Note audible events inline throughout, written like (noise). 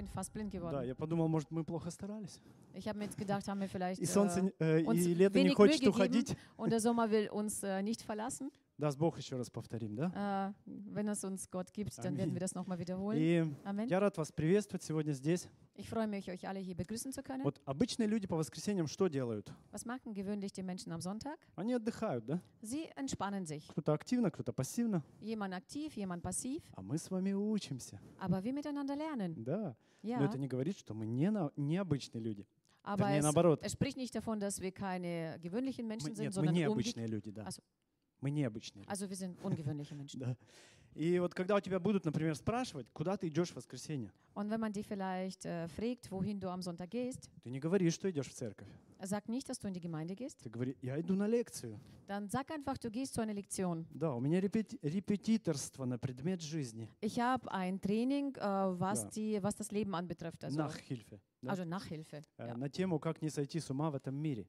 bin fast blind Да, geworden. я подумал, может, мы плохо старались. Ich habe mir jetzt gedacht, haben wir vielleicht И солнце, äh, не- э, uns и лето не wenig Mühe хочет gegeben уходить. und der Sommer will uns äh, nicht verlassen. Даст Бог, еще раз повторим, да? Äh, wenn es uns Gott gibt, dann Amen. werden wir das nochmal wiederholen. И Amen. я рад вас приветствовать сегодня здесь. Ich freue mich, euch alle hier begrüßen zu können. Вот обычные люди по воскресеньям что делают? Was machen gewöhnlich die Menschen am Sonntag? Они отдыхают, да? Sie entspannen sich. Кто-то активно, кто-то пассивно. Jemand aktiv, jemand passiv. А мы с вами учимся. Aber wir miteinander lernen. Да. Но Ja. это не говорит, что мы не на- необычные люди. Aber Вернее, es, наоборот. es spricht nicht davon, dass wir keine gewöhnlichen Мы, Menschen sind, нет, мы sondern umgekehrt. необычные люди, да. А с- Мы необычные. Also wir sind ungewöhnliche Menschen. Да. И вот когда у тебя будут, например, спрашивать, куда ты идешь в воскресенье, Und wenn man dich vielleicht äh, fragt, wohin du am Sonntag gehst, ты не говоришь, что идешь в церковь. sag nicht, dass du in die Gemeinde gehst. Ты говоришь, я иду на лекцию. Dann sag einfach, du gehst zu einer Lektion. Да, у меня репети- репетиторство на предмет жизни. Ich habe ein Training, äh, was, Ja. die, was das Leben anbetrifft. Also, Nachhilfe. да. also Nachhilfe. Э, Ja. На тему, как не сойти с ума в этом мире,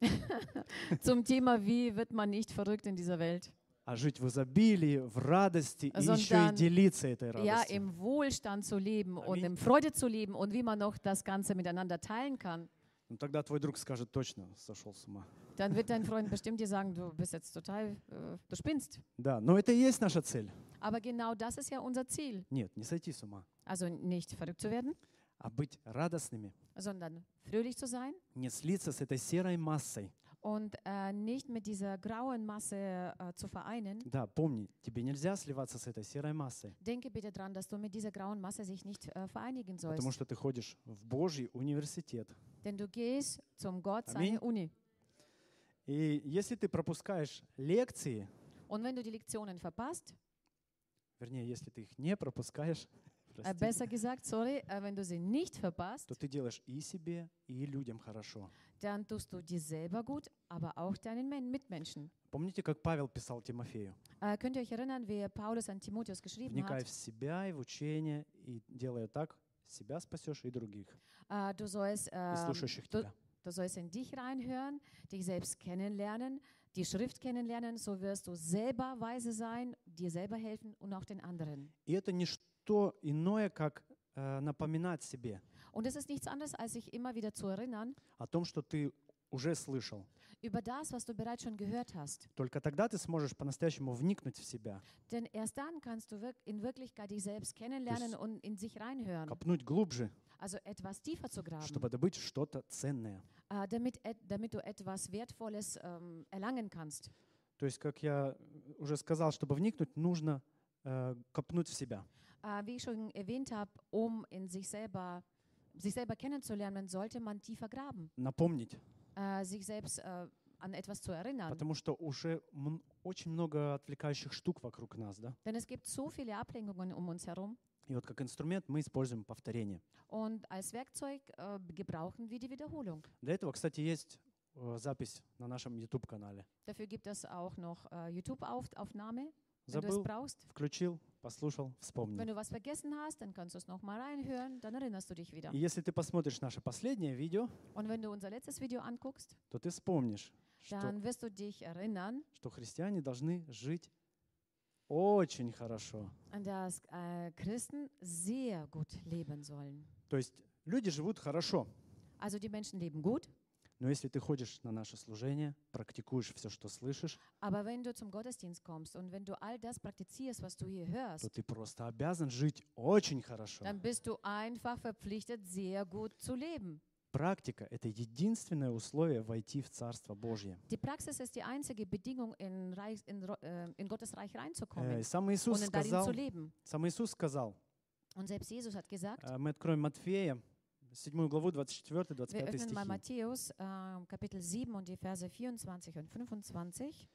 Zum Thema, wie wird man nicht verrückt in dieser Welt? А жить в изобилии, в радости и еще и делиться этой Ja, радостью. im Wohlstand zu leben und Amen. in Freude zu leben und wie man noch das Ganze miteinander teilen kann. Ну, тогда твой друг скажет, точно сошел с ума. Dann wird dein Freund bestimmt dir sagen, du bist jetzt total, äh, du spinnst. Да, но это и есть наша цель. Aber genau das ist ja unser Ziel. Нет, не сойти с ума, Also nicht verrückt zu werden, а быть радостными, sondern fröhlich zu sein не слиться с этой серой массой. Und äh, nicht mit dieser grauen Masse äh, zu vereinen. Да, помни, тебе нельзя сливаться с этой серой массой, Denke bitte dran, dass du mit dieser grauen Masse sich nicht äh, vereinigen потому sollst. что ты ходишь в Божий университет. Denn du gehst zum Gott, seine Uni. И если ты пропускаешь лекции, Und wenn du die Lektionen verpasst, вернее, если ты их не пропускаешь, äh, простите, besser gesagt, sorry, äh, wenn du sie nicht verpasst, то ты делаешь и себе, и людям хорошо. dann tust du dir selber gut, aber auch deinen Men Mitmenschen. Помните, как Павел писал Тимофею? Äh, könnt ihr euch erinnern, wie Paulus an Timotheus geschrieben Вникай hat? в себя и в учение, и делая так, себя спасешь и других, Äh, du, sollst, и ähm, слушающих du, тебя. du sollst in dich reinhören, dich selbst kennenlernen, die Schrift kennenlernen, so wirst du selber weise sein, dir selber helfen und auch den anderen. И это не что иное, как э, напоминать себе Und es ist nichts anderes, als sich immer wieder zu erinnern о том, что ты уже слышал. über das, was du bereits schon gehört hast. Только тогда ты сможешь по-настоящему вникнуть в себя, Denn erst dann kannst du wirk in Wirklichkeit dich selbst kennenlernen Das- und in sich reinhören. копнуть глубже, Also etwas tiefer zu graben, чтобы добыть что-то ценное. äh, damit, et, damit du etwas Wertvolles ähm, erlangen kannst. То есть, как я уже сказал, чтобы вникнуть, нужно э, копнуть в себя. Äh, wie ich schon erwähnt habe, um in sich selber, sich selber kennenzulernen, sollte man tiefer graben, напомнить, äh, sich selbst äh, an etwas zu erinnern. потому что уже очень много отвлекающих штук вокруг нас, да. Denn es gibt so viele Ablenkungen um uns herum. И вот как инструмент мы используем повторение. Und als Werkzeug äh, gebrauchen wir die Wiederholung. Для этого, кстати, есть э, запись на нашем YouTube-канале. Dafür gibt es auch noch äh, YouTube-Aufnahme, Забыл, brauchst. включил, послушал, Wenn вспомнил. du was vergessen hast, dann kannst du es nochmal reinhören, dann erinnerst du dich wieder. И если ты посмотришь наше последнее видео, Und wenn du unser letztes Video anguckst, то ты вспомнишь, что, dann wirst du dich erinnern, что христиане должны жить очень хорошо. dass äh, Christen sehr gut leben sollen. То есть люди живут хорошо, Also die Menschen leben gut, но если ты ходишь на наше служение, практикуешь все, что слышишь, aber wenn du zum Gottesdienst kommst und wenn du all das praktizierst, was du hier то ты просто обязан жить очень хорошо. dann bist du einfach verpflichtet, sehr gut zu leben. Практика — это единственное условие войти в Царство Божье. Die Praxis ist die einzige Bedingung, in, Reich, in, äh, in Gottes Reich Э, reinzukommen и Сам und Иисус darin сказал, zu leben. сам Иисус сказал, Und selbst Jesus hat gesagt, э, мы откроем Матфея, 7 главу, 24-25 wir öffnen mal стихи. Matthäus äh, Kapitel 7 und die Verse 24 und 25.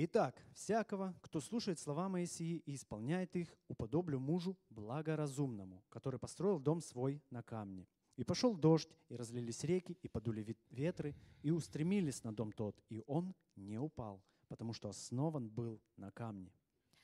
Итак, всякого, кто слушает слова Моисии и исполняет их, уподоблю мужу благоразумному, который построил дом свой на камне. И пошел дождь, и разлились реки, и подули вет- ветры, и устремились на дом тот, и он не упал, потому что основан был на камне.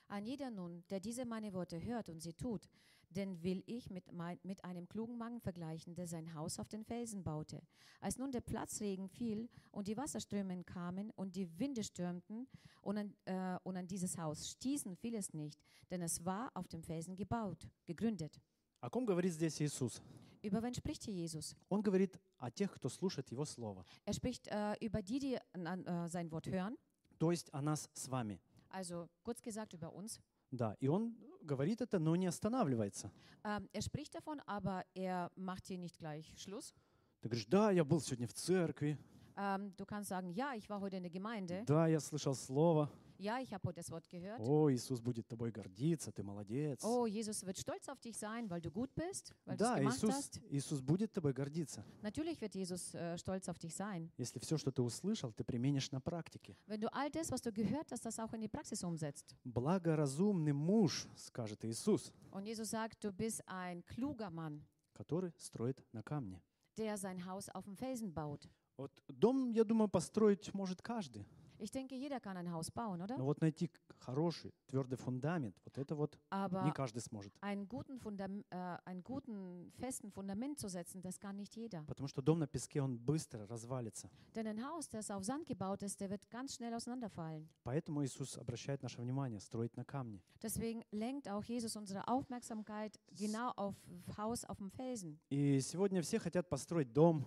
An jeder nun, der diese meine Worte hört und sie tut, den will ich mit, mein, mit einem klugen Mann vergleichen, der sein Haus auf den Felsen baute. Als nun der Platzregen fiel und die Wasserströme kamen und die Winde stürmten und an, äh, und an dieses Haus stießen, fiel es nicht, denn es war auf dem Felsen gebaut, gegründet. О ком говорит здесь Иисус? Über wen spricht hier Jesus? Он говорит о тех, кто слушает Его Слово, Er spricht äh, über die, die an, an, äh, sein Wort hören. то есть о нас с вами. Also kurz gesagt über uns. Да, и Он говорит это, но не останавливается. Ähm, er spricht davon, aber er macht hier nicht gleich Schluss. Ты говоришь, да, я был сегодня в церкви, Ähm, du kannst sagen, ja, ich war heute in der Gemeinde. да, я слышал Слово, Ja, ich habe heute das Wort gehört. о, Иисус будет тобой гордиться, ты молодец. Oh, Jesus wird stolz auf dich sein, weil du gut bist, weil du es Да, gemacht Иисус, hast. Иисус будет тобой гордиться, Natürlich wird Jesus äh, stolz auf dich sein. если все, что ты услышал, ты применишь на практике. Wenn du all das, was du gehört hast, das auch in die Praxis umsetzt. Благоразумный муж, скажет Иисус, Und Jesus sagt, du bist ein kluger Mann, который строит на камне. der sein Haus auf dem Felsen baut. Вот дом, я думаю, построить может каждый. Ich denke, jeder kann ein Haus bauen, oder? Но вот найти хороший, твердый фундамент, вот это вот не Aber каждый сможет. einen guten, Fundam äh, einen guten, festen Fundament zu setzen, das kann nicht jeder. Потому что дом на песке, он быстро развалится. Denn ein Haus, das auf Sand gebaut ist, der wird ganz schnell auseinanderfallen. Поэтому Иисус обращает наше внимание строить на камне. Deswegen lenkt auch Jesus unsere Aufmerksamkeit genau auf Haus auf dem Felsen. И сегодня все хотят построить дом,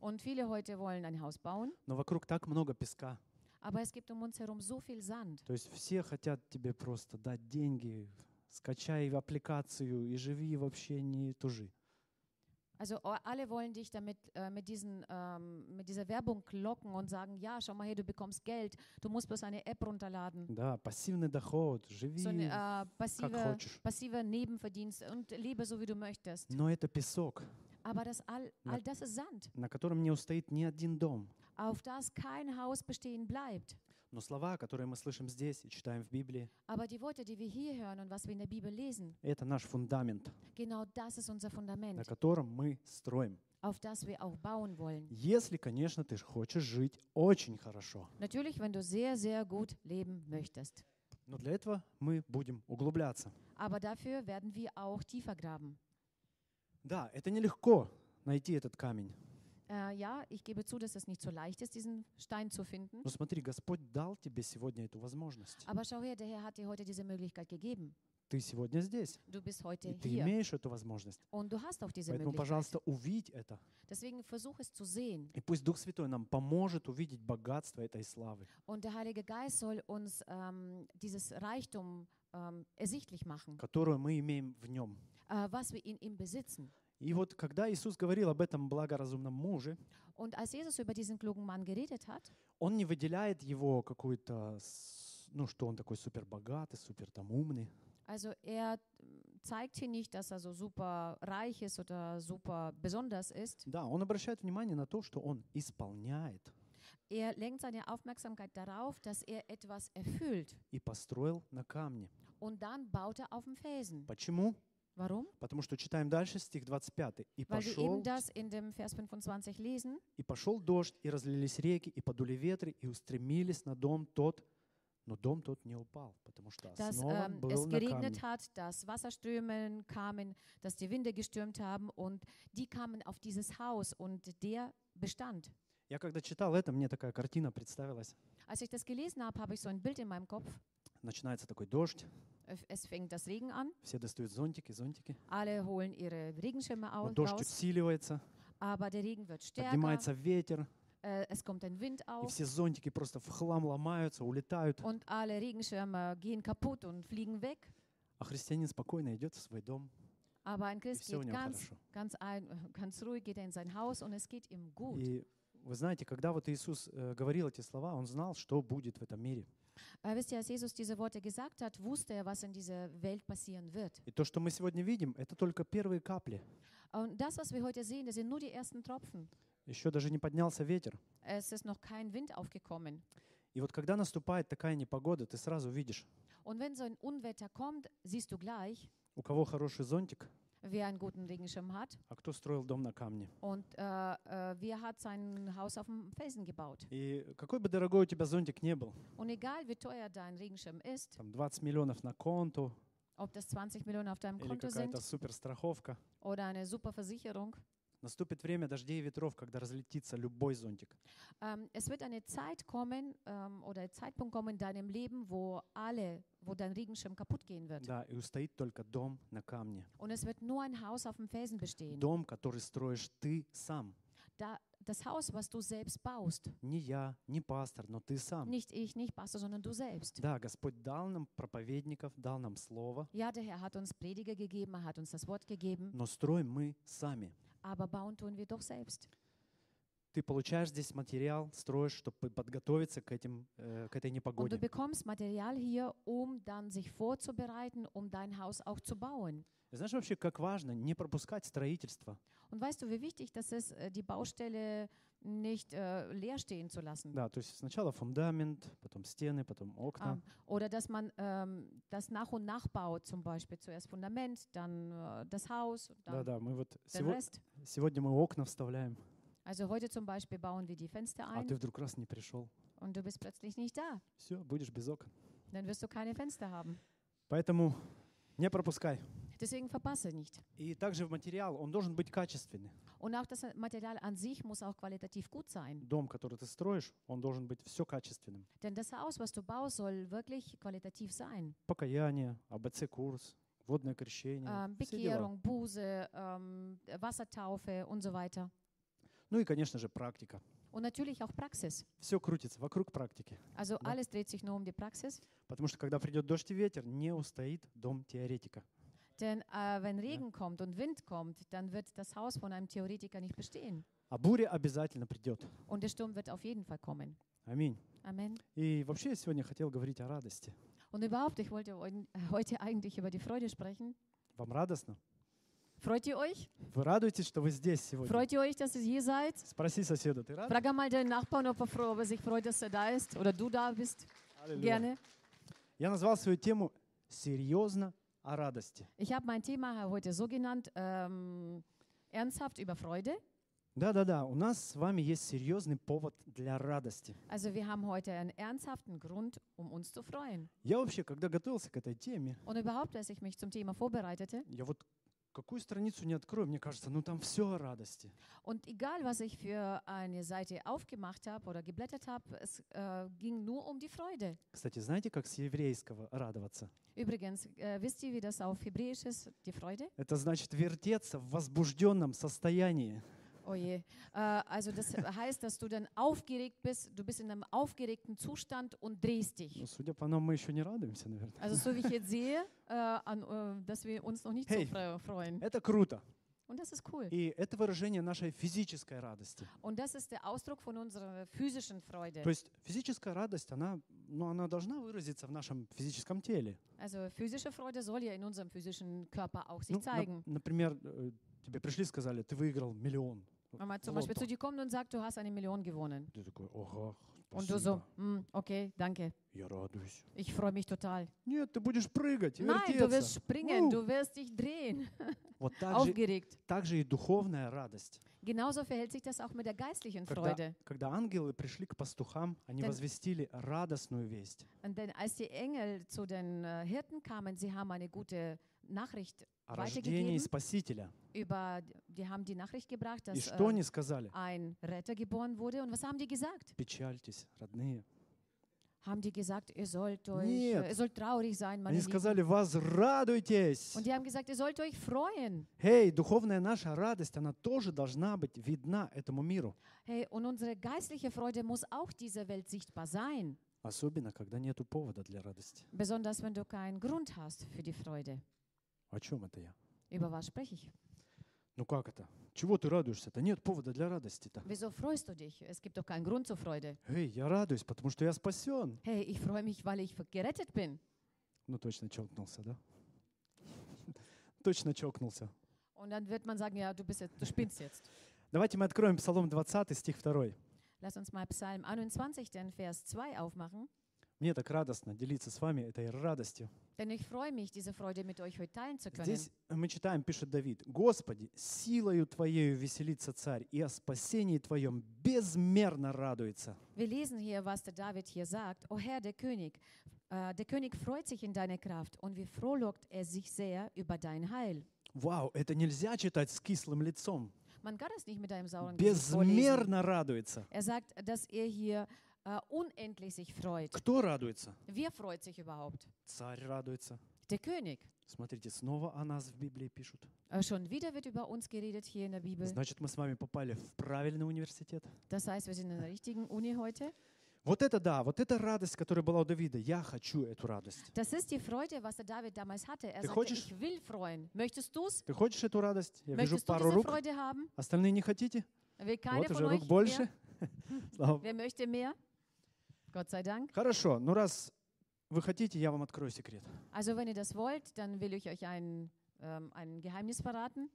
Und viele heute wollen ein Haus bauen, но вокруг так много песка. aber es gibt um uns herum so viel Sand. То есть все хотят тебе просто дать деньги, скачай аппликацию и живи вообще не тужи. Also o- alle wollen dich damit äh, mit, diesen, ähm, mit dieser Werbung locken und sagen, ja, schau mal her, du bekommst Geld, du musst bloß eine App runterladen. Да, пассивный доход, живи So ein äh, как passiver, хочешь. passiver Nebenverdienst und lebe so, wie du möchtest. Но это песок, Aber das all, all das ist Sand, на котором не устоит ни один дом. auf das kein Haus bestehen bleibt. Но слова, которые мы слышим здесь и читаем в Библии, Aber die Worte, die wir hier hören und was wir in der Bibel lesen, это наш фундамент, genau das ist unser на Fundament, котором мы строим. auf das wir auch bauen wollen. Если, конечно, ты хочешь жить очень хорошо. Natürlich, wenn du sehr, sehr gut leben möchtest. Но для этого мы будем углубляться. Aber dafür werden wir auch tiefer graben. Да, это нелегко найти этот камень. Äh, ja, ich gebe zu, dass es nicht so leicht ist, diesen Stein zu finden. Но смотри, Господь дал тебе сегодня эту возможность. Aber schau her, der Herr hat dir heute diese Möglichkeit gegeben. Ты сегодня здесь, Du bist heute и ты hier имеешь эту возможность. und du hast auch diese Поэтому, Möglichkeit. пожалуйста, увидь это. Deswegen versuch es zu sehen. И пусть Дух Святой нам поможет увидеть богатство этой славы. Und der Heilige Geist soll uns ähm, dieses Reichtum ähm, ersichtlich machen, которую мы имеем в нем. Äh, was wir in ihm besitzen. И вот когда Иисус говорил об этом благоразумном муже, Und als Jesus über diesen klugen Mann geredet hat, он не выделяет его какой-то, с- ну, что он такой супер богатый, супер там умный. also er mm, zeigt hier nicht, dass er so super reich ist oder super besonders ist. Да, он обращает внимание на то, что он исполняет Er lenkt seine Aufmerksamkeit darauf, dass er etwas erfüllt. и построил на камне. Und dann baut er auf dem Felsen. Почему? Warum? Потому что читаем дальше стих 25. «И Weil wir пошел, eben das in dem Vers 25 lesen. и пошел дождь, и разлились реки, и подули ветры, и устремились на дом тот, но дом тот не упал, потому что dass ähm, был es geregnet камне». hat, dass Wasserströme kamen, dass die Winde gestürmt haben und die kamen auf dieses Haus und der bestand. Я когда читал это, мне такая картина представилась. Als ich das gelesen habe, habe ich so ein Bild in meinem Kopf. Начинается такой дождь, Es- fängt das Regen an, все достают зонтики, зонтики. alle holen ihre Regenschirme Вот au- дождь усиливается, aber der Regen wird stärker, поднимается ветер, äh, es kommt ein Wind и auf все зонтики просто в хлам ломаются, улетают. und alle Regenschirme gehen kaputt und fliegen weg. А христианин спокойно идет в свой дом, Aber ein и Christ geht ganz, ganz, ein, (laughs) ganz ruhig, geht er in sein Haus und es geht ihm gut. И вы знаете, когда вот Иисус э, говорил эти слова, Он знал, что будет в этом мире. Äh, wisst ihr, als Jesus diese Worte gesagt hat, wusste er, was in dieser Welt passieren wird. И то, что мы сегодня видим, это только первые капли. Und das, was wir heute sehen, das sind nur die ersten Tropfen. Еще даже не поднялся ветер. Es ist noch kein Wind aufgekommen. И вот когда наступает такая непогода, ты сразу видишь, Und wenn so ein Unwetter kommt, siehst du gleich, у кого хороший зонтик, wer einen guten Regenschirm hat а кто строил дом на камне. und äh, äh, wer hat sein Haus auf dem Felsen gebaut. И какой бы дорогой у тебя зонтик не был, Und egal, wie teuer dein Regenschirm ist, там 20 миллионов на конту ob das 20 Millionen auf deinem или Konto sind какая-то суперстраховка, oder eine super Versicherung, Наступит время дождей и ветров, когда разлетится любой зонтик. Ähm, es wird eine Zeit kommen ähm, oder ein Zeitpunkt kommen in deinem Leben, wo alle, wo dein Regenschirm kaputt gehen wird. Да, и устоит только дом на камне. Und es wird nur ein Haus auf dem Felsen bestehen. Дом, который строишь ты сам. Da, das Haus, was du selbst baust. Не я, не пастор, но ты сам. Nicht ich, nicht Pastor, sondern du selbst. Да, Господь дал нам проповедников, дал нам слово, Ja, der Herr hat uns Prediger gegeben, er hat uns das Wort gegeben, но строим мы сами. aber bauen tun wir doch selbst. Ты получаешь здесь материал, строишь, чтобы подготовиться к, этим, э, к этой Und du непогоде. bekommst Material hier, um dann sich vorzubereiten, um dein Haus auch zu bauen. Знаешь вообще, как важно не пропускать строительство. Und weißt du, wie wichtig das ist, äh, die Baustelle nicht äh, leer stehen zu lassen? Да, то есть сначала фундамент, потом стены, потом окна. Ähm, oder dass man ähm, das nach und nach baut, zum Beispiel zuerst Fundament, dann äh, das Haus, dann Да-да, мы вот den сего- Rest. сегодня мы окна вставляем, Also heute zum Beispiel bauen wir die Fenster а ein ты вдруг раз не пришел. und du bist plötzlich nicht da. Все, будешь без окон. Dann wirst du keine Fenster haben. Поэтому не пропускай. Deswegen verpasse nicht. И также в материал, он должен быть качественный. Und auch das Material an sich muss auch qualitativ gut sein. Дом, который ты строишь, он должен быть все качественным. Denn das Haus, was du baust, soll wirklich qualitativ sein. Покаяние, АБЦ-курс, водное крещение, Ähm. Bekehrung, Buße, ähm, Wassertaufe und so weiter. Ну и, конечно же, практика. Und natürlich auch Praxis. Все крутится вокруг практики. Also Ja. alles dreht sich nur um die Praxis. Потому что когда придет дождь и ветер, не устоит дом теоретика. Denn äh, wenn Regen kommt und Wind kommt, dann wird das Haus von einem Theoretiker nicht bestehen. А буря обязательно придет. Und der Sturm wird auf jeden Fall kommen. Аминь. Amen. И вообще я сегодня хотел говорить о радости. Und überhaupt, ich wollte heu- (laughs) heute eigentlich über die Freude sprechen. Вам радостно? Freut ihr euch? Вы радуетесь, что вы здесь сегодня? Freut ihr euch, dass ihr hier seid? Спроси соседа, ты рад? Frag mal deinen Nachbarn, ob er, froh, ob er sich freut, dass er da ist oder du da bist. Аллилуйя. Gerne. Я назвал свою тему «Серьезно о радости». Ich habe mein Thema heute so genannt, ähm, ernsthaft über Freude. Да-да-да, у нас с вами есть серьезный повод для радости. Also wir haben heute einen ernsthaften Grund, um uns zu freuen. Я вообще, когда готовился к этой теме, Und überhaupt, als ich mich zum Thema vorbereitete, я вот какую страницу не открою, мне кажется, ну там все о радости. und egal, was ich für eine Seite aufgemacht habe oder geblättert habe, es äh, ging nur um die Freude. Кстати, знаете, как с еврейского радоваться? Übrigens, äh, wisst ihr, wie das auf Hebräisch ist, die Freude? Это значит вертеться в возбужденном состоянии. Oh je. Äh, also das heißt, dass du dann aufgeregt bist, du bist in einem aufgeregten Zustand und drehst dich. Ну, судя по нам, мы еще не радуемся, наверное. Also so wie ich jetzt sehe, äh, an, äh, dass wir uns noch nicht Hey. so fre- freuen. Это круто. Und das ist cool. И это выражение нашей физической радости. Und das ist der Ausdruck von unserer physischen Freude. То есть физическая радость, она, ну, она должна выразиться в нашем физическом теле. Also physische Freude soll ja in unserem physischen Körper auch sich Ну, zeigen. например, э, тебе пришли и сказали, ты выиграл миллион. Wenn man zum в Beispiel лото. zu dir kommt und sagt, du hast eine Million gewonnen. Ты такой, ага, Und du so, спасибо, "Hm, okay, danke, я радуюсь. ich freue mich total. Нет, ты будешь прыгать, и Nein, du wirst вертеться. springen, Uh. du wirst dich drehen. Вот так же, Aufgeregt. так же и духовная радость. Genauso verhält sich das auch mit der geistlichen Когда, Freude. когда ангелы пришли к пастухам, они Denn- возвестили радостную весть Und denn als die Engel zu den äh, Hirten kamen, sie haben eine gute Nachricht о рождении. Спасителя. Über, die haben die Nachricht gebracht, И dass что äh, они сказали? ein Retter geboren wurde. Und was haben die gesagt? Печальтесь, родные. Haben die gesagt, ihr sollt euch, Нет. äh, ihr sollt traurig sein, meine Они Lieben. сказали, возрадуйтесь. Und die haben gesagt, ihr sollt euch freuen. Эй, духовная наша радость, она тоже должна быть видна этому миру. Hey, und unsere geistliche Freude muss auch dieser Welt sichtbar sein. Особенно, когда нету повода для радости. Besonders wenn du keinen Grund hast für die Freude. О чем это я? Über was spreche ich? Ну как это? Чего ты радуешься-то? Нет повода для радости-то. Wieso freust du dich? Es gibt doch keinen Grund zur Freude. Эй, я радуюсь, потому что я спасен. Hey, ich freue mich, weil ich gerettet bin. Ну точно чокнулся, да? Точно чокнулся. Und dann wird man sagen, ja, du bist jetzt, du spinnst jetzt. Давайте мы откроем Псалом 20, стих 2. Lass uns mal Psalm 21, den Vers 2 aufmachen. Мне так радостно делиться с вами этой радостью. Denn ich freue mich, diese Freude mit euch heute teilen zu können. Здесь мы читаем, пишет Давид, «Господи, силою Твоею веселится царь, и о спасении Твоем безмерно радуется». Wir lesen hier, was der David hier sagt. O Herr, der König, äh, der König freut sich in deiner Kraft und wie frohlockt er sich sehr über dein Heil. Вау, это нельзя читать с кислым лицом. Man kann es nicht mit einem sauren. Безмерно радуется. Er sagt, dass er hier äh, unendlich sich freut. Кто радуется? Wer freut sich überhaupt? Царь радуется. Der König. Смотрите, снова о нас в Библии пишут. Äh, schon wieder wird über uns geredet hier in der Bibel. Значит, мы с вами попали в правильный университет. Das heißt, wir sind in der richtigen Uni heute. Вот это да, вот эта радость, которая была у Давида. Я хочу эту радость. Das ist die Freude, was der David damals hatte. Er Du sagte, хочешь- ich will freuen. Möchtest du es? Ты хочешь эту радость? Я вижу Möchtest du пару diese рук. Freude haben? Остальные не хотите? Will keiner Вот von уже euch рук больше. mehr? (laughs) Слава Wer möchte mehr? Gott sei Dank. Хорошо, ну раз вы хотите, я вам открою секрет. Also wenn ihr das wollt, dann will ich euch ein, ähm, ein Geheimnis verraten.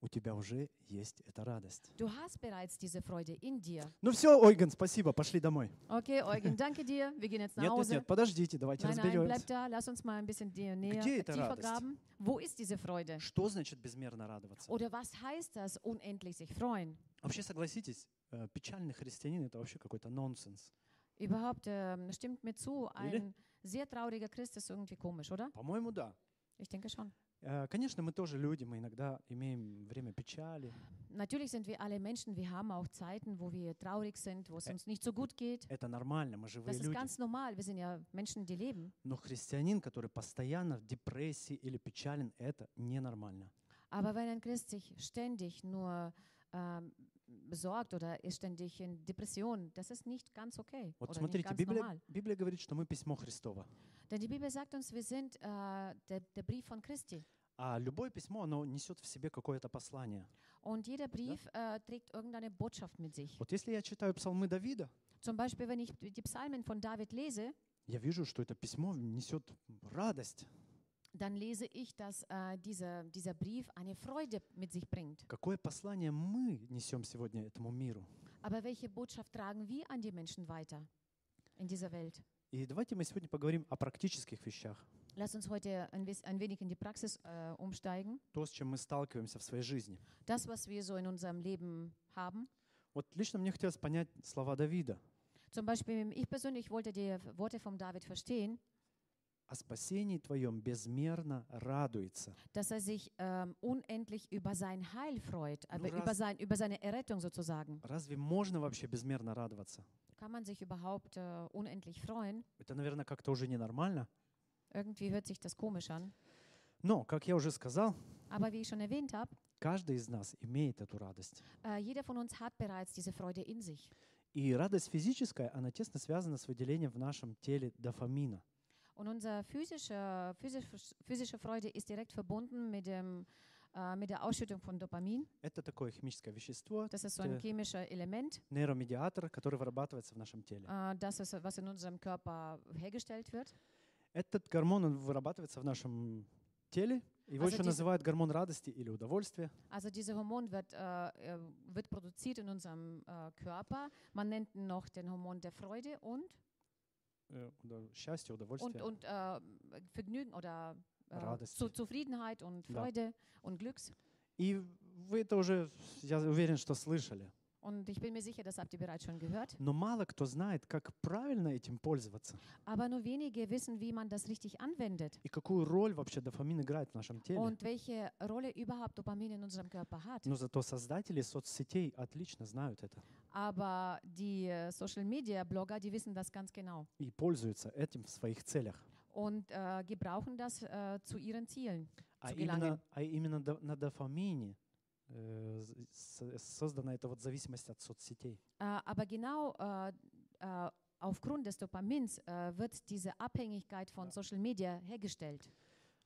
У тебя уже есть эта радость. Du hast bereits diese Freude in dir. Ну все, Ойген, спасибо, пошли домой. Okay, Eugen, danke dir. Wir gehen jetzt nach Нет, нет, Hause. нет, подождите, давайте Nein, nein, разберемся. bleib da. Lass uns mal ein bisschen näher, Где эта радость? graben. Wo ist diese Freude? Что значит безмерно радоваться? Oder was heißt das, unendlich sich freuen? Вообще, согласитесь, э, печальный христианин это вообще какой-то нонсенс. Überhaupt ähm, stimmt mir zu, Или? ein sehr trauriger Christ ist irgendwie komisch, oder? По-моему, да. Ich denke schon. Э, Конечно, мы тоже люди, мы иногда имеем время печали. Natürlich sind wir alle Menschen, wir haben auch Zeiten, wo wir traurig sind, wo es Ä- uns nicht so gut geht. Это нормально, мы живые Das ist люди. ganz normal, wir sind ja Menschen, die leben. Но христианин, который постоянно в депрессии или печален, это ненормально. Aber wenn ein Christ sich ständig nur ähm, besorgt oder ist ständig in Depression, das ist nicht ganz okay Вот oder смотрите, ganz Библия, normal. Библия говорит, что мы письмо Христово. Denn die Bibel sagt uns, wir sind äh, der, der Brief von Christi. А любое письмо, оно несет в себе какое-то послание. Und jeder Brief äh, trägt irgendeine Botschaft mit sich. Вот если я читаю псалмы Давида, Zum Beispiel, wenn ich die Psalmen von David lese, я вижу, что это письмо несет радость. dann lese ich, dass äh, dieser, dieser Brief eine Freude mit sich bringt. Какое послание мы несем сегодня этому миру? Aber welche Botschaft tragen wir an die Menschen weiter in dieser Welt? И давайте мы сегодня поговорим о практических вещах. Lass uns heute ein, wis- ein wenig in die Praxis äh, umsteigen. То, с чем мы сталкиваемся в своей жизни. Das, was wir so in unserem Leben haben. Вот лично мне хотелось понять слова Давида. Zum Beispiel, ich persönlich wollte die Worte von David verstehen, О спасении твоем безмерно радуется. dass er sich ähm, unendlich über sein Heil freut, раз- über, sein, über seine Errettung sozusagen. Разве можно вообще безмерно радоваться? Kann man sich überhaupt äh, unendlich freuen? Это, наверное, как-то уже ненормально. Irgendwie hört sich das komisch an. Но, как я уже сказал, Aber wie ich schon erwähnt habe, каждый из нас имеет эту радость. äh, jeder von uns hat bereits diese Freude in sich. И радость физическая, она тесно связана с выделением в нашем теле дофамина. Und unsere physische, physische, physische Freude ist direkt verbunden mit, dem, äh, mit der Ausschüttung von Dopamin. Это такое химическое вещество, Das ist so ein Äh. chemisches Element, нейромедиатор, который вырабатывается в нашем теле. äh, das ist, was in unserem Körper hergestellt wird. Этот гормон он вырабатывается в нашем теле. Его Also еще diese- называют гормон радости или удовольствия. Also dieser Hormon wird, äh, äh, wird produziert in unserem äh, Körper. Man nennt ihn noch den Hormon der Freude und, Э, удов- Счастье, und, удовольствие. und äh, Vergnügen oder äh, Радость. zu, Zufriedenheit und Да. Freude und Glücks. И вы это уже, я уверен, что слышали. Und ich bin mir sicher, das habt ihr bereits schon gehört. Но мало кто знает, как правильно этим пользоваться. Aber nur wenige wissen, wie man das richtig anwendet И какую роль вообще дофамин играет в нашем теле. und welche Rolle überhaupt Dopamin in unserem Körper hat. Но зато создатели соцсетей отлично знают это Aber die äh, Social Media Blogger, die wissen das ganz genau и пользуются этим в своих целях. und äh, gebrauchen das äh, zu ihren Zielen. А Zu именно, а именно на дофамине э, создана эта вот зависимость от соцсетей. Äh, aber genau äh, äh, aufgrund des Dopamins äh, wird diese Abhängigkeit von Social Media hergestellt.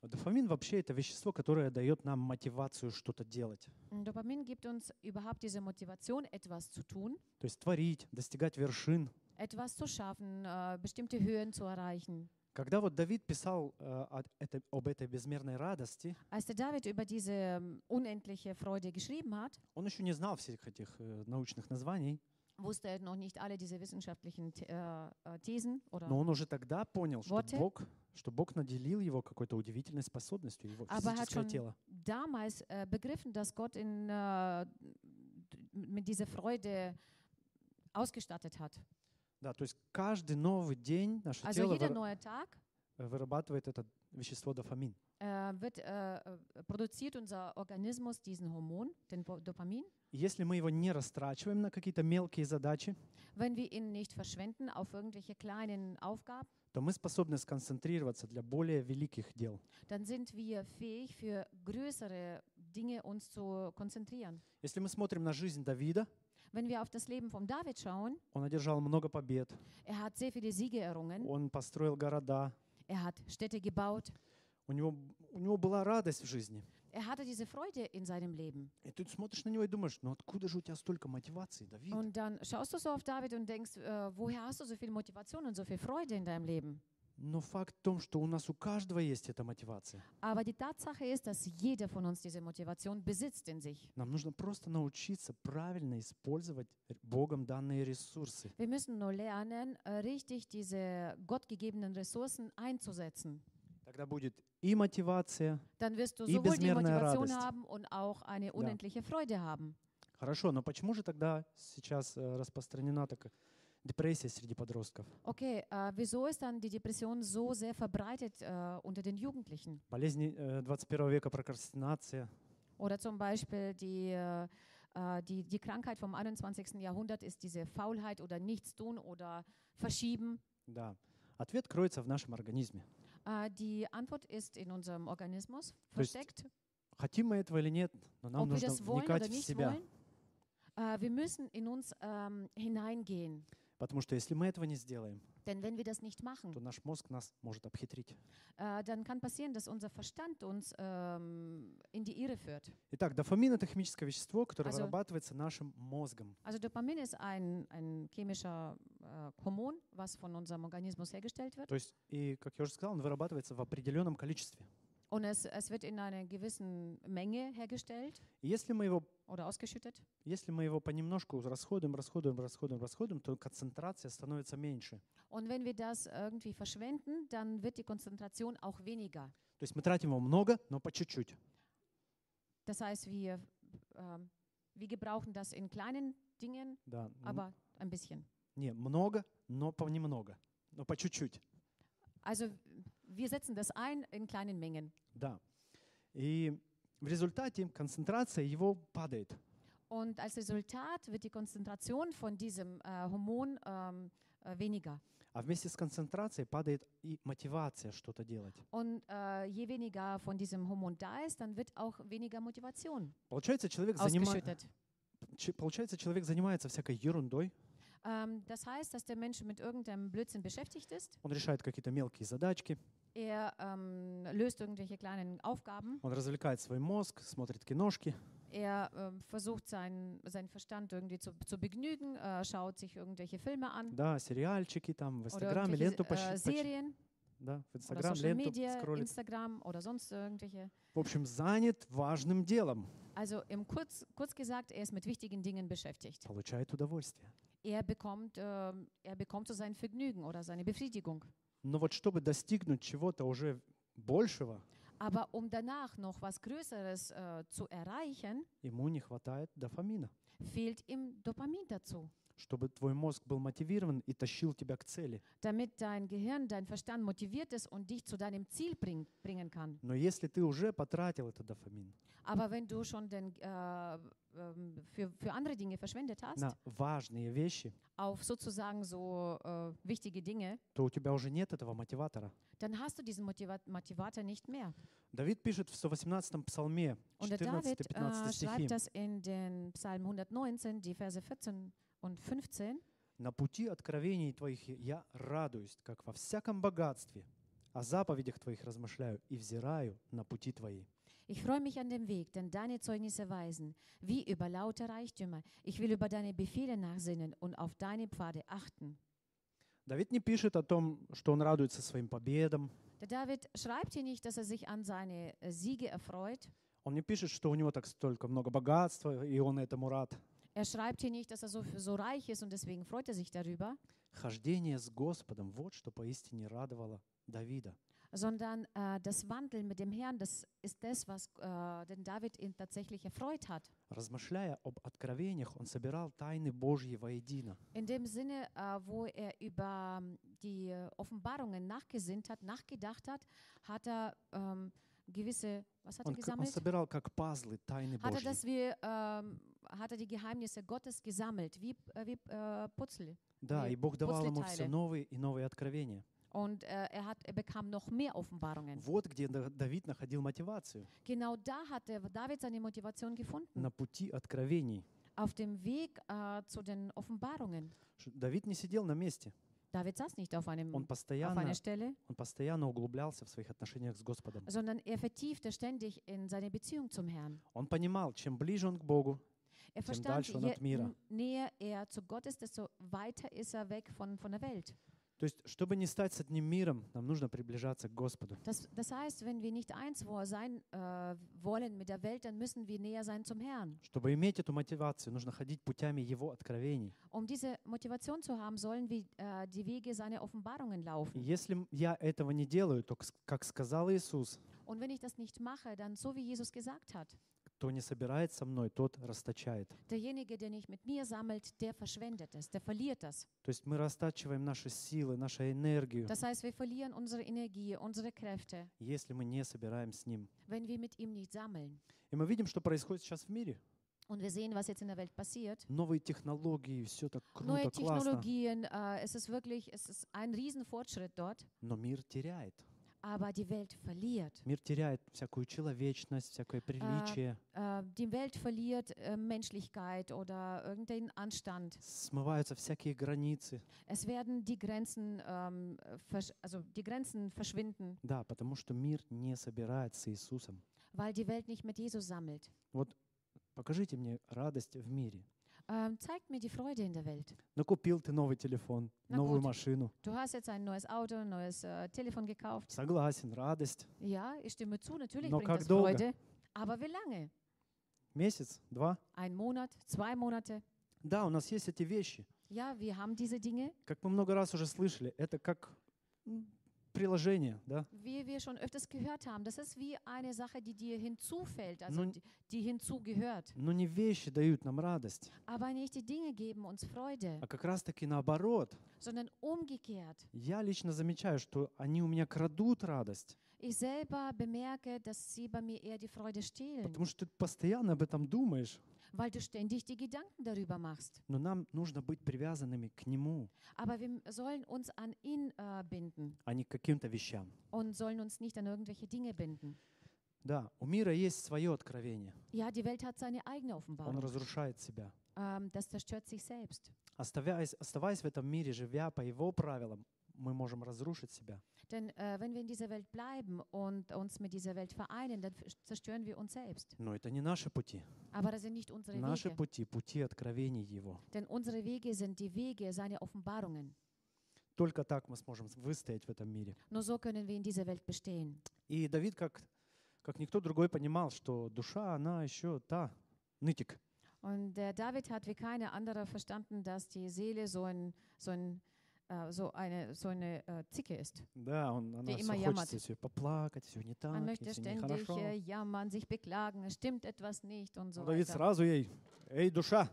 Дофамин вообще это вещество, которое дает нам мотивацию что-то делать. Dopamin gibt uns überhaupt diese Motivation, etwas zu tun, То есть творить, достигать вершин. etwas zu schaffen, äh, bestimmte Höhen zu erreichen. Когда вот Давид писал э, это- об этой безмерной радости, Als der David über diese ähm, unendliche Freude geschrieben hat, он еще не знал всех этих э, научных названий, wusste er noch nicht alle diese wissenschaftlichen äh, äh, Thesen oder но он уже тогда понял, что Worte. Бог, что Bог наделил его какой-то удивительной способностью, его Aber er hat schon тело. damals äh, begriffen, dass Gott ihn äh, mit dieser Freude ausgestattet hat. Да, то есть каждый новый день наше Also тело jeder neue Tag вырабатывает это вещество дофамин. äh, wird äh, produziert unser Organismus diesen Hormon, den Dopamin. Если мы его не растрачиваем на какие-то мелкие задачи, Wenn wir ihn nicht verschwenden auf irgendwelche kleinen Aufgaben, то мы способны сконцентрироваться для более великих дел. dann sind wir fähig, für größere Dinge uns zu konzentrieren. Если мы смотрим на жизнь Давида, Wenn wir auf das Leben von David schauen, он одержал много побед, er hat sehr viele Siege errungen, он построил города, er hat Städte gebaut, у него, у него была радость в жизни. er hatte diese Freude in seinem Leben. И ты смотришь на него и думаешь, ну откуда же у тебя столько мотивации, Давид? Und dann schaust du so auf David und denkst, äh, woher hast du so viel Motivation und so viel Freude in deinem Leben? Но факт в том, что у нас у каждого есть эта мотивация. Aber die Tatsache ist, dass jeder von uns diese Motivation besitzt in sich. Нам нужно просто научиться правильно использовать Богом данные ресурсы. Wir müssen nur lernen, äh, richtig diese gottgegebenen Ressourcen einzusetzen. Тогда будет и мотивация. Dann wirst du И sowohl die безмерная Motivation радость. haben und auch eine unendliche Freude haben. Хорошо, но почему же тогда сейчас э, распространена такая депрессия среди подростков? Okay, äh, wieso ist dann die Depression so sehr verbreitet äh, unter den Jugendlichen? Болезни э, 21 века, прокрастинация. Oder zum Beispiel die, äh, äh, die, die Krankheit vom 21. Jahrhundert ist diese Faulheit oder Nichtstun oder Verschieben. Да. Ответ кроется в нашем организме. Äh, die Antwort ist in unserem Organismus То есть versteckt. Хотим мы этого или нет, но нам Ob wir нужно das wollen вникать oder в nicht себя. wollen, äh, wir müssen in uns ähm, hineingehen. Потому что если мы этого не сделаем, Denn wenn wir das nicht machen, то наш мозг нас может обхитрить. äh, dann kann passieren, dass unser Verstand uns ähm, in die Irre führt. Итак, дофамин – это химическое вещество, которое Also- вырабатывается нашим мозгом. Also Dopamin ist ein, ein chemischer äh, Hormon, was von unserem Organismus hergestellt wird. То есть, и, как я уже сказал, он вырабатывается в определенном количестве. Und es, es wird in einer gewissen Menge hergestellt И если мы его, oder ausgeschüttet. если мы его понемножку расходуем, расходуем, расходуем, расходуем, то концентрация становится меньше. Und wenn wir das irgendwie verschwenden, dann wird die Konzentration auch weniger. То есть мы тратим его много, но по чуть-чуть. Das heißt, wir, ähm, wir gebrauchen das in kleinen Dingen, Да. м, aber ein bisschen. Не, много, но понемного. Но по чуть-чуть. Also wir setzen das ein in kleinen Mengen. Да. И в результате концентрация его падает. Und als Resultat wird die Konzentration von diesem äh, Hormon ähm, äh, weniger. А вместе с концентрацией падает и мотивация что-то делать. Und äh, je weniger von diesem Hormon da ist, dann wird auch weniger Motivation Получается, человек, занима- ausgeschüttet. получается, человек занимается всякой ерундой, Ähm, das heißt, dass der Mensch mit irgendeinem Blödsinn beschäftigt ist. он решает какие-то мелкие задачки, Er ähm, löst irgendwelche kleinen Aufgaben. он развлекает свой мозг, смотрит киношки, Er ähm, versucht, seinen, seinen Verstand irgendwie zu, zu begnügen, äh, schaut sich irgendwelche Filme an да, сериальчики там в oder Инстаграме, irgendwelche ленту äh, поч- поч- Serien да, в oder Инстаграм, Social ленту Media, скроллит. Instagram oder sonst irgendwelche. В общем, занят важным делом, Also im kurz, kurz gesagt, er ist mit wichtigen Dingen beschäftigt. получает удовольствие. Er bekommt, ähm, er bekommt so sein Vergnügen oder seine Befriedigung. Но вот чтобы достигнуть чего-то уже большего, Aber um danach noch was Größeres äh, zu erreichen, ему не хватает дофамина. fehlt ihm Dopamin dazu. Чтобы твой мозг был мотивирован и тащил тебя к цели. Damit dein Gehirn, dein Verstand motiviert ist und dich zu deinem Ziel bring, bringen kann. Но если ты уже потратил этот дофамин Aber wenn du schon den, äh, ähm, für, für andere Dinge verschwendet hast, на важные вещи, auf sozusagen so äh, wichtige Dinge, то у тебя уже нет этого мотиватора. dann hast du diesen Motiva Motivator nicht mehr. Давид пишет в 118-м псалме, Und der David äh, 14-15 стихи. schreibt das in den Psalm 119, die Verse 14 und 15. «На пути откровений Твоих я радуюсь, как во всяком богатстве. О заповедях Твоих размышляю и взираю на пути Твои». Ich freue mich an dem Weg, denn deine Zeugnisse weisen, wie über lauter Reichtümer. Ich will über deine Befehle nachsinnen und auf deine Pfade achten. Давид не пишет о том, что он радуется своим победам. Der David schreibt hier nicht, dass er sich an seine äh, Siege erfreut. Он не пишет, что у него так столько много богатства, и он этому рад. Er schreibt hier nicht, dass er so, so reich ist und deswegen freut er sich darüber, Хождение с Господом – вот что поистине радовало Давида. sondern äh, das Wandeln mit dem Herrn, das ist das, was äh, den David ihn tatsächlich erfreut hat. Размышляя об откровениях, он собирал тайны Божьи воедино. In dem Sinne, äh, wo er über ähm, die äh, Offenbarungen nachgesinnt hat, nachgedacht hat, hat er ähm, gewisse, was hat er Он, к- он gesammelt? собирал как пазлы тайны Hat er, Божьи. dass wir, ähm, hat er die Geheimnisse Gottes gesammelt, wie, äh, wie äh, Putzel. Да, wie и Бог давал ему все новые и новые откровения. Und äh, er, hat, er bekam noch mehr Offenbarungen. Вот где Да- Давид находил мотивацию. Genau da hat David seine Motivation gefunden. На пути откровений. Auf dem Weg äh, zu den Offenbarungen. Давид не сидел на месте. David saß nicht auf, einem, Он auf постоянно, einer Stelle, он постоянно углублялся в своих отношениях с Господом. sondern er vertiefte ständig in seine Beziehung zum Herrn. Он понимал, чем ближе он к Богу, Er Dem verstand, je näher er zu Gott ist, desto weiter ist er weg von, von der Welt. То есть, чтобы не стать с одним миром, нам нужно приближаться к Господу. Das, das heißt, wenn wir nicht eins sein äh, wollen mit der Welt, dann müssen wir näher sein zum Herrn. Чтобы иметь эту мотивацию, нужно ходить путями Его откровений. Um diese Motivation zu haben, sollen wir äh, die Wege seiner Offenbarungen laufen. если я этого не делаю, то, как сказал Иисус, Und wenn ich das nicht mache, dann so wie Jesus gesagt hat, кто не собирает со мной, тот расточает. derjenige, der nicht mit mir sammelt, der verschwendet es, der verliert das. То есть мы растачиваем наши силы, нашу энергию, Das heißt, wir verlieren unsere Energie, unsere Kräfte, если мы не собираем с Ним. wenn wir mit ihm nicht sammeln. И мы видим, что происходит сейчас в мире. Und wir sehen, was jetzt in der Welt passiert. Новые технологии, все так Neue круто, классно. Technologien, äh, es ist wirklich, es ist ein Riesenfortschritt dort, Но мир теряет. Aber die Welt verliert. Мир теряет всякую человечность, всякое приличие. Äh, die Welt verliert äh, Menschlichkeit oder irgendeinen Anstand. Смываются всякие границы. Es werden die Grenzen, ähm, versch- also die Grenzen verschwinden, Да, потому что мир не собирает с Иисусом. weil die Welt nicht mit Jesus sammelt. Вот покажите мне радость в мире. Ähm, zeigt mir die Freude in der Welt. Ну, купил ты новый телефон, На новую год. машину. Du hast jetzt ein neues Auto, ein neues äh, Telefon gekauft. Согласен, радость. Ja, ich stimme zu, natürlich Но bringt как das долго? Freude. Aber wie lange? Месяц, два. Ein Monat, zwei Monate? Да, у нас есть эти вещи. Ja, wir haben diese Dinge. Как мы много раз уже слышали, это как м, приложение, да? Wie wir schon öfters gehört haben, das ist wie eine Sache, die dir hinzufällt, also Nun- die, hinzugehört. Но не вещи дают нам радость, Aber nicht die Dinge geben uns Freude, а как раз-таки наоборот. sondern umgekehrt. Я лично замечаю, что они у меня крадут радость, Ich selber bemerke, dass sie bei mir eher die Freude stehlen, потому что ты постоянно об этом думаешь. Weil du ständig die Gedanken darüber machst. Но нам нужно быть привязанными к Нему, Aber wir sollen uns an ihn äh, binden а не к каким-то вещам. und sollen uns nicht an irgendwelche Dinge binden. Да, у мира есть свое откровение. Ja, die Welt hat seine eigene Он Offenbarung. разрушает себя. Ähm, das zerstört sich selbst. Оставаясь, оставаясь в этом мире, живя по его правилам, мы можем разрушить себя. Denn äh, wenn wir in dieser Welt bleiben und uns mit dieser Welt vereinen, dann zerstören wir uns selbst. Но это не наши пути. Aber das sind nicht unsere Наши Wege. пути, пути откровений Его. Denn unsere Wege sind die Wege seiner Offenbarungen. Только так мы сможем выстоять в этом мире. Nur so können wir in dieser Welt bestehen. И Давид, как, как никто другой, понимал, что душа, она еще та, нытик. Und der David hat wie keiner andere verstanden, dass die Seele so, ein, so, ein, äh, so eine, so eine äh, Zicke ist. Да, он, она все immer хочется jammert. все поплакать, все не так, Man möchte все ständig нехорошо. äh, jammern, sich beklagen, es stimmt etwas nicht und so Но Давид weiter. сразу ей, эй, душа,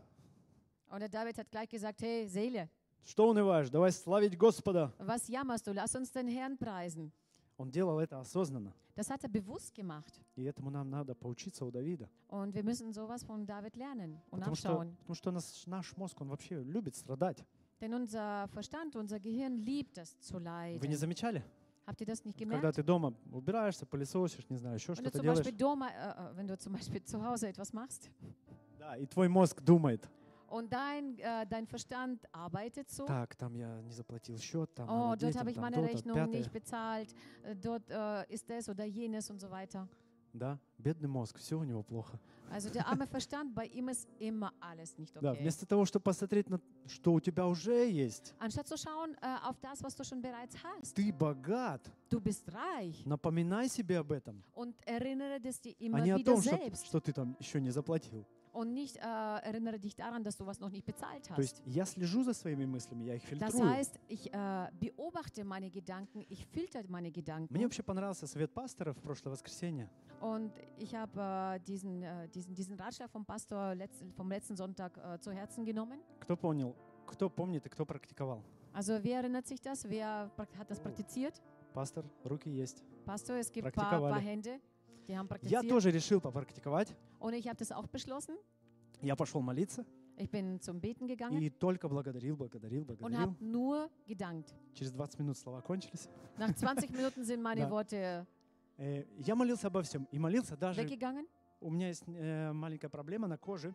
Und der David hat gleich gesagt, hey Seele, что унываешь, давай славить Господа. was jammerst du? Lass uns den Herrn preisen. Он делал это осознанно. Das hat er bewusst gemacht. И этому нам надо поучиться у Давида. Und wir müssen sowas von David lernen und Потому что, abschauen. потому что наш, наш мозг, он вообще любит страдать. Denn unser Verstand, unser Gehirn liebt es zu Вы не leiden. замечали? Habt ihr das nicht Когда gemerkt? ты дома убираешься, пылесосишь, не знаю, еще Wenn du что-то zum делаешь. Beispiel, Doma, äh, äh, wenn du zum Beispiel zu Hause etwas machst Да, и твой мозг думает, und dein, äh, dein Verstand arbeitet so, так, там я не заплатил счет, там oh, надо dort детям, habe ich там meine то-то, Rechnung пятое. nicht bezahlt, äh, dort äh, ist das oder jenes und so weiter. Да, бедный мозг, все у него плохо. Also der arme Verstand, bei ihm ist immer alles nicht Да, okay. вместо того, чтобы посмотреть на что у тебя уже есть, Anstatt zu schauen äh, auf das, was du schon bereits hast. ты богат. Du bist reich Напоминай себе об этом, und erinnere das dir а immer не о том, что, что ты там еще не заплатил. Und nicht äh, erinnere dich daran, dass du was noch nicht bezahlt То hast. есть я слежу за своими мыслями, я их Das фильтрую. heißt, ich äh, beobachte meine Gedanken, ich filter meine Gedanken. Мне вообще понравился совет пастора в прошлое воскресенье. Und ich habe äh, diesen, äh, diesen, diesen Ratschlag vom Pastor letz, vom letzten Sonntag äh, zu Herzen genommen. Кто понял, кто помнит и кто практиковал? Also wer erinnert sich das? Wer prak- hat das Oh. praktiziert? Пастор, руки есть. Pastor, es gibt ein paar, paar Praktikowali. Hände. Die haben Я praktiziert. тоже решил попрактиковать. Und ich habe das auch beschlossen. Я пошел молиться Ich bin zum Beten gegangen и только благодарил, благодарил, und благодарил. habe nur gedankt. Через 20 минут слова кончились. Nach 20 Minuten sind meine Да. Worte Э, Я молился обо всем. И молился даже... weggegangen. У меня есть э, маленькая проблема на коже.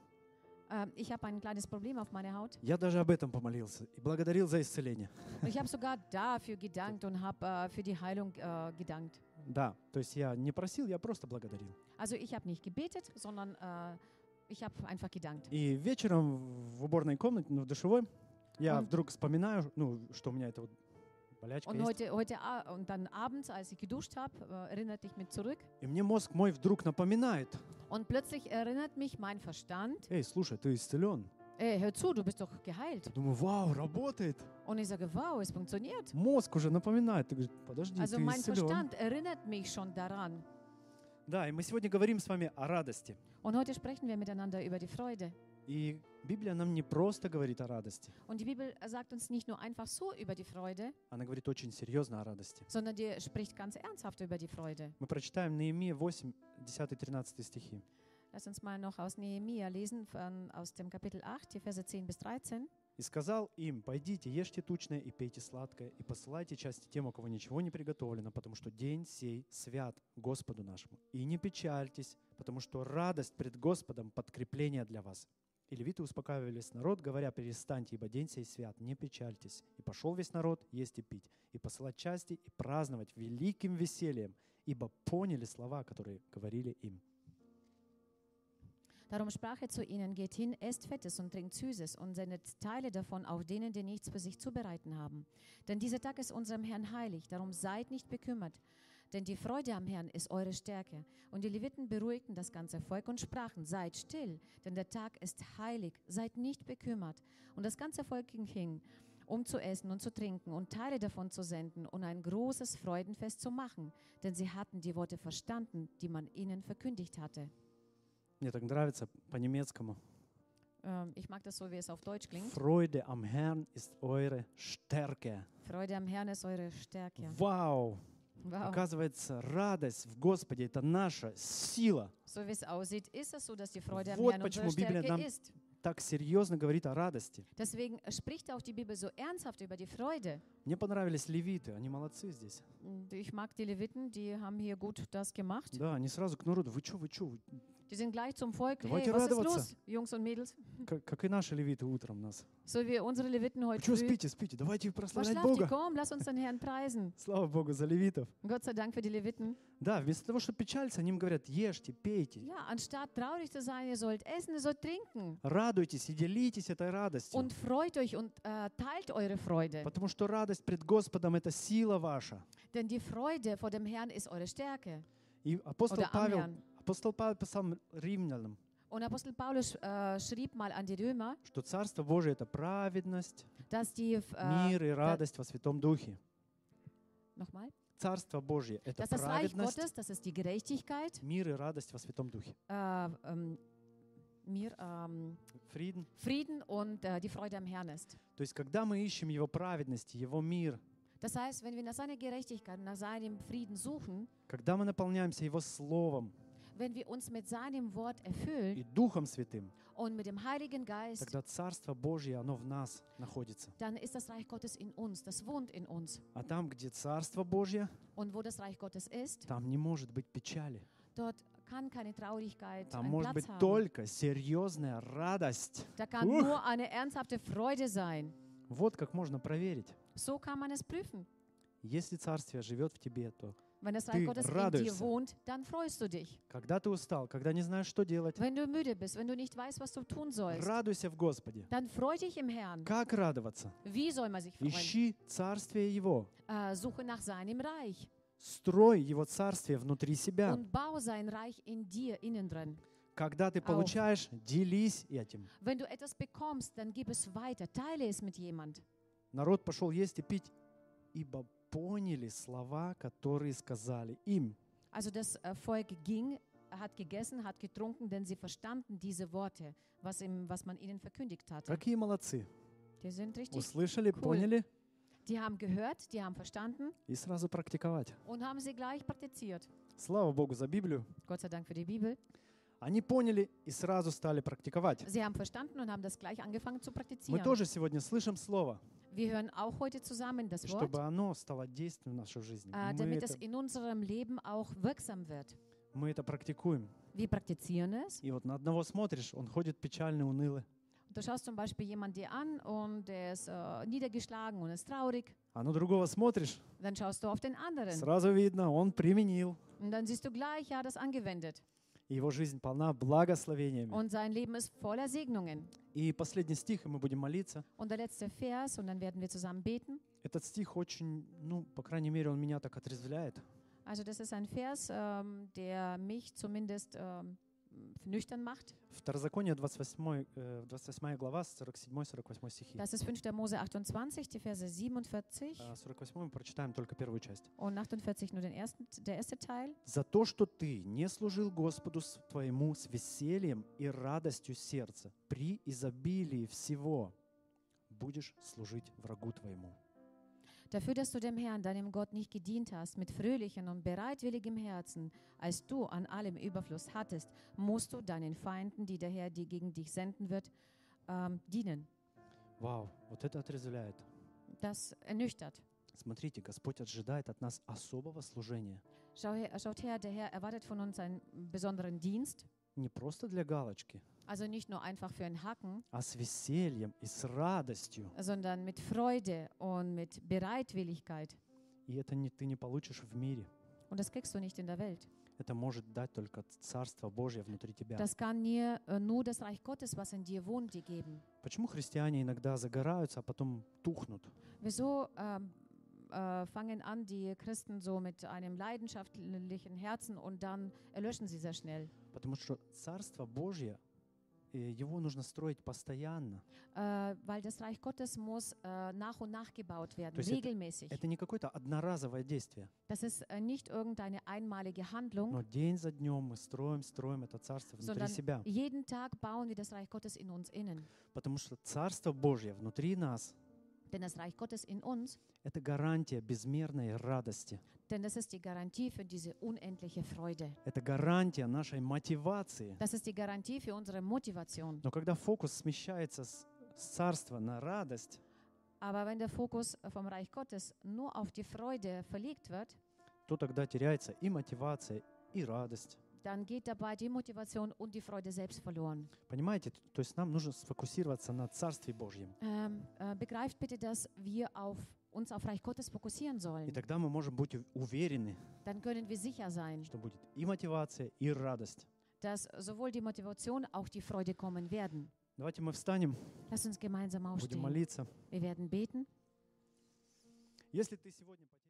Ähm, ich habe ein kleines Problem auf meiner Haut. Я даже об этом помолился и благодарил за исцеление. Und ich habe sogar dafür gedankt und habe äh, für die Heilung äh, gedankt. Да, то есть я не просил, я просто благодарил. Also ich habe nicht gebetet, sondern äh, ich habe einfach gedankt. И вечером в уборной комнате, ну, в душевой, я Он- вдруг вспоминаю, ну, что у меня это вот болячка Und есть. heute, heute und dann abends, als ich geduscht habe, äh, erinnert ich mich zurück. И мне мозг мой вдруг напоминает, Und plötzlich erinnert mich mein Verstand, эй, слушай, ты исцелен. Ey, hör zu, du bist doch geheilt. Думаю, вау, работает. Und ich sage, wow, es funktioniert. Мозг уже напоминает. Ты говоришь, подожди, Also ты mein исцелен. Verstand erinnert mich schon daran. Да, и мы сегодня говорим с вами о радости. Und heute sprechen wir miteinander über die Freude. И Библия нам не просто говорит о радости, Und die Bibel sagt uns nicht nur einfach so über die Freude, она говорит очень серьезно о радости. sondern die spricht ganz ernsthaft über die Freude. Мы прочитаем Неемия 8, 10-13 стихи. Lass uns mal noch aus Nehemia lesen, von, aus dem Kapitel 8, die Verse 10 bis 13. «И сказал им, пойдите, ешьте тучное и пейте сладкое, и посылайте части тем, у кого ничего не приготовлено, потому что день сей свят Господу нашему. И не печальтесь, потому что радость пред Господом — подкрепление для вас». И левиты успокаивались народ, говоря, перестаньте, ибо день сей свят, не печальтесь. И пошел весь народ есть и пить, и посылать части, и праздновать великим весельем, ибо поняли слова, которые говорили им. Darum sprach er zu ihnen, geht hin, esst Fettes und trinkt Süßes und sendet Teile davon auch denen, die nichts für sich zu bereiten haben. Denn dieser Tag ist unserem Herrn heilig, darum seid nicht bekümmert. Denn die Freude am Herrn ist eure Stärke. Und die Leviten beruhigten das ganze Volk und sprachen, seid still, denn der Tag ist heilig, seid nicht bekümmert. Und das ganze Volk ging hin, um zu essen und zu trinken und Teile davon zu senden und ein großes Freudenfest zu machen, denn sie hatten die Worte verstanden, die man ihnen verkündigt hatte. Мне так нравится по-немецкому. Ähm, ich mag das so, wie es auf Deutsch klingt. Freude am Herrn ist eure Stärke. Freude am Herrn ist eure Stärke. Вау! Wow. Оказывается, радость в Господе — это наша сила. So aussieht, so, dass die Freude am Вот Herrn почему Библия нам ist. Так серьезно говорит о радости. Deswegen spricht auch die Bibel so ernsthaft über die Freude. Мне понравились левиты, они молодцы здесь. Ich mag die Leviten, die haben hier gut das gemacht. Да, они сразу к народу, вы что, вы что? Die sind gleich zum Volk. Давайте Hey, was ist радоваться. los, Jungs und Mädels? Как, как и наши левиты утром нас. So wie unsere Leviten heute что, früh. спите, спите, давайте Was прославлять schlaft ihr? Бога. Komm, lass uns den Herrn preisen. Слава Богу за левитов. Gott sei Dank für die Leviten. Да, вместо того, чтобы печалиться, они им говорят, ешьте, пейте, Ja, anstatt traurig zu sein, ihr sollt essen, ihr sollt trinken. радуйтесь и делитесь этой радостью. Und freut euch und äh, teilt eure Freude. Потому что радость пред Господом — это сила ваша. Denn die Freude vor dem Herrn ist eure Stärke. И апостол Oder am Павел, Herrn. Апостол Павел писал римлянам, Und Apostel Paulus äh, schrieb mal an die Römer, что Царство Божие — это праведность, dass die, äh, мир и радость во Святом Духе. nochmal, Царство Божье — это dass das Reich праведность, Gottes, das ist die Gerechtigkeit, мир и радость во Святом Духе. äh, ähm, mir, ähm, Фриден. Frieden und äh, die Freude am Herrn ist. То есть, когда мы ищем Его праведности, Его мир, Das heißt, wenn wir nach seiner Gerechtigkeit, nach seinem Frieden suchen, когда мы наполняемся Его Словом wenn wir uns mit seinem Wort erfüllen и Духом Святым, und mit dem Heiligen Geist, тогда Царство Божье, оно в нас находится. dann ist das Reich Gottes in uns, das wohnt in uns. А там, где Царство Божье, Und wo das Reich Gottes ist, там не может быть печали. dort kann keine Traurigkeit Там может Platz быть haben. только серьезная радость. Da kann Uch. nur eine ernsthafte Freude sein. Вот как можно проверить. So kann man es prüfen. Если Царствие живет в тебе, то Wenn das Reich Gottes in dir wohnt, dann freust du dich. когда ты устал, когда не знаешь, что делать, Wenn du müde bist, wenn du nicht weißt, was du tun sollst, радуйся в Господе. dann freu dich im Herrn. Как радоваться? Wie soll man sich freuen? Ищи Царствие Его. Äh, suche nach seinem Reich Строй Его Царствие внутри себя. und baue sein Reich in dir innen drin. Когда ты Auf. получаешь, делись этим. Wenn du etwas bekommst, dann gib es weiter, teile es mit jemand. Народ пошел есть и пить, ибо поняли слова, которые сказали им. Also das äh, Volk ging, hat gegessen, hat getrunken, denn sie verstanden diese Worte, was, ihm, was man ihnen verkündigt hatte. Какие молодцы. Die sind richtig, Услышали, Cool. поняли die haben gehört, die haben verstanden и сразу практиковать. und haben sie gleich praktiziert. Слава Богу за Библию. Gott sei Dank für die Bibel. Они поняли и сразу стали практиковать. Sie haben verstanden und haben das gleich angefangen zu Мы praktizieren. тоже сегодня слышим Слово, Wir hören auch heute zusammen das и Wort, чтобы оно стало действием в нашей жизни. äh, Мы damit es это, in unserem Leben auch wirksam wird. мы это практикуем. Wir praktizieren es. И вот на одного смотришь, он ходит печальный, унылый. Du schaust zum Beispiel jemanden dir an und der ist äh, niedergeschlagen und ist traurig. А на другого смотришь, Dann schaust du auf den anderen сразу видно, он применил. und dann siehst du gleich, ja, das angewendet. И его жизнь полна благословениями. Und sein Leben ist voller Segnungen. И последний стих, и мы будем молиться. Und der letzte Vers, und dann werden wir zusammen beten. Этот стих очень, ну, по крайней мере, он меня так отрезвляет. Also das ist ein Vers, ähm, der mich zumindest ähm, nüchtern macht. Второзаконие 28, э, 28 глава, 47-48 стихи. Das ist 5. Mose 28, die Verse 47 А 48 мы прочитаем только первую часть. und 48 nur den ersten, der erste Teil. «За то, что ты не служил Господу твоему с весельем и радостью сердца, при изобилии всего будешь служить врагу твоему». Dafür, dass du dem Herrn, deinem Gott, nicht gedient hast, mit fröhlichem und bereitwilligem Herzen, als du an allem Überfluss hattest, musst du deinen Feinden, die der Herr dir gegen dich senden wird, ähm, dienen. Вау, вот это отрезвляет. Das ernüchtert. Смотрите, Господь ожидает от нас особого служения. Schau her, schaut her, der Herr erwartet von uns einen besonderen Dienst, Не просто для галочки, also nicht nur einfach für einen Haken, а с весельем и с радостью. sondern mit Freude und mit Bereitwilligkeit. И это не, ты не получишь в мире. Und das kriegst du nicht in der Welt. Это может дать только Царство Божье внутри тебя. Das kann dir äh, nur das Reich Gottes, was in dir wohnt, dir geben. Почему христиане иногда загораются, а потом тухнут? Wieso ähm, äh, fangen an die Christen so mit einem leidenschaftlichen Herzen und dann erlöschen sie sehr schnell? Потому что Царство Божье, э, его нужно строить постоянно. Äh, weil das Reich Gottes muss äh, nach und nach gebaut werden, есть это- regelmäßig. Это не какое-то одноразовое действие, Das ist äh, nicht irgendeine einmalige Handlung, но день за днем мы строим, строим это Царство внутри себя. jeden Tag bauen wir das Reich Gottes in uns innen. Потому что Царство Божье внутри нас Denn das Reich Gottes in uns, – это гарантия безмерной радости. denn das ist die Garantie für diese unendliche Freude. Это гарантия нашей мотивации. Das ist die Garantie für unsere Motivation. Но когда фокус смещается с, с царства на радость, Aber wenn der Fokus vom Reich Gottes nur auf die Freude verlegt wird, то тогда теряется и мотивация, и радость. dann geht dabei die Motivation und die Freude selbst verloren. Понимаете? Т- То есть нам нужно сфокусироваться на Царстве Божьем. Ähm, äh, begreift bitte, dass wir auf, uns auf Reich Gottes fokussieren И sollen. тогда мы можем быть у- уверены, Dann können wir sicher sein, что будет и мотивация, и радость. dass sowohl die Motivation auch die Freude kommen werden. Давайте мы встанем, Lass uns gemeinsam будем aufstehen. молиться. Wir werden beten. Если ты сегодня потерял